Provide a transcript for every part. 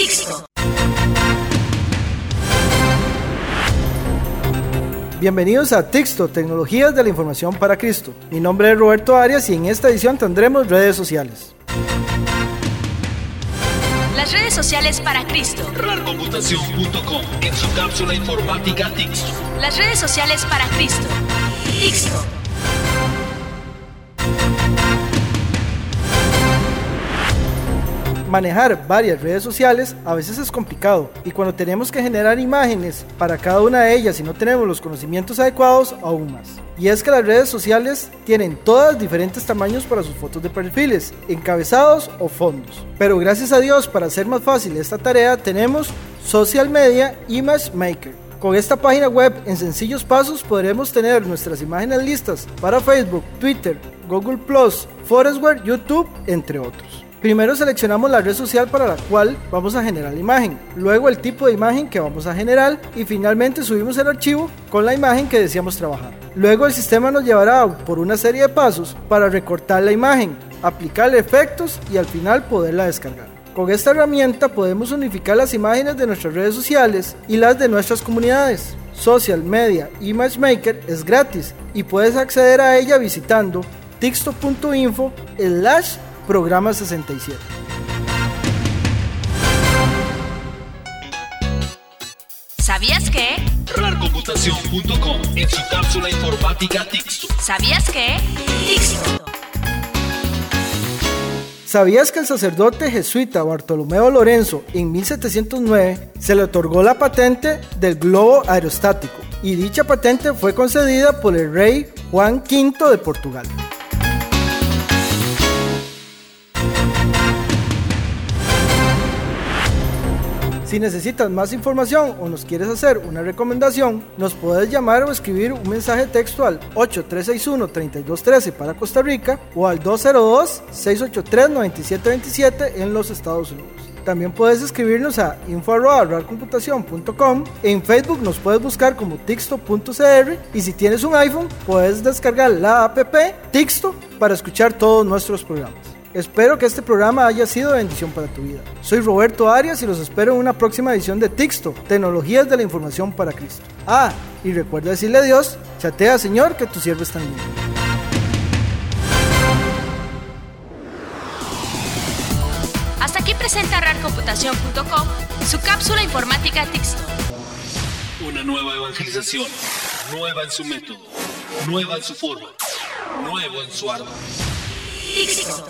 Tixto. Bienvenidos a Texto, Tecnologías de la Información para Cristo. Mi nombre es Roberto Arias y en esta edición tendremos redes sociales. Las redes sociales para Cristo. RARcomputación.com en su cápsula informática Tixto. Las redes sociales para Cristo. Tixto. Manejar varias redes sociales a veces es complicado y cuando tenemos que generar imágenes para cada una de ellas y no tenemos los conocimientos adecuados, aún más. Y es que las redes sociales tienen todas diferentes tamaños para sus fotos de perfiles, encabezados o fondos. Pero gracias a Dios, para hacer más fácil esta tarea, tenemos Social Media Image Maker. Con esta página web en sencillos pasos podremos tener nuestras imágenes listas para Facebook, Twitter, Google Foursquare, YouTube, entre otros. Primero seleccionamos la red social para la cual vamos a generar la imagen, luego el tipo de imagen que vamos a generar y finalmente subimos el archivo con la imagen que deseamos trabajar. Luego el sistema nos llevará por una serie de pasos para recortar la imagen, aplicarle efectos y al final poderla descargar. Con esta herramienta podemos unificar las imágenes de nuestras redes sociales y las de nuestras comunidades. Social Media Image Maker es gratis y puedes acceder a ella visitando tixto.info slash programa 67. ¿Sabías que? RARcomputación.com en su cápsula informática Tixto. ¿Sabías que? Tixto. ¿Sabías que el sacerdote jesuita Bartolomeo Lorenzo en 1709 se le otorgó la patente del globo aerostático y dicha patente fue concedida por el rey Juan V de Portugal? Si necesitas más información o nos quieres hacer una recomendación, nos puedes llamar o escribir un mensaje texto al 8361-3213 para Costa Rica o al 202-683-9727 en los Estados Unidos. También puedes escribirnos a info.computación.com. En Facebook nos puedes buscar como tixto.cr y si tienes un iPhone puedes descargar la app Tixto para escuchar todos nuestros programas. Espero que este programa haya sido de bendición para tu vida. Soy Roberto Arias y los espero en una próxima edición de Tixto, Tecnologías de la Información para Cristo. Ah, y recuerda decirle a Dios, chatea Señor que tu siervo está en. Hasta aquí presenta RARcomputación.com su cápsula informática Tixto. Una nueva evangelización, nueva en su método, nueva en su forma, nuevo en su ardor. Tixto.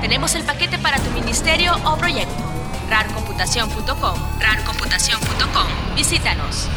Tenemos el paquete para tu ministerio o proyecto. RARcomputación.com, RARcomputación.com. Visítanos.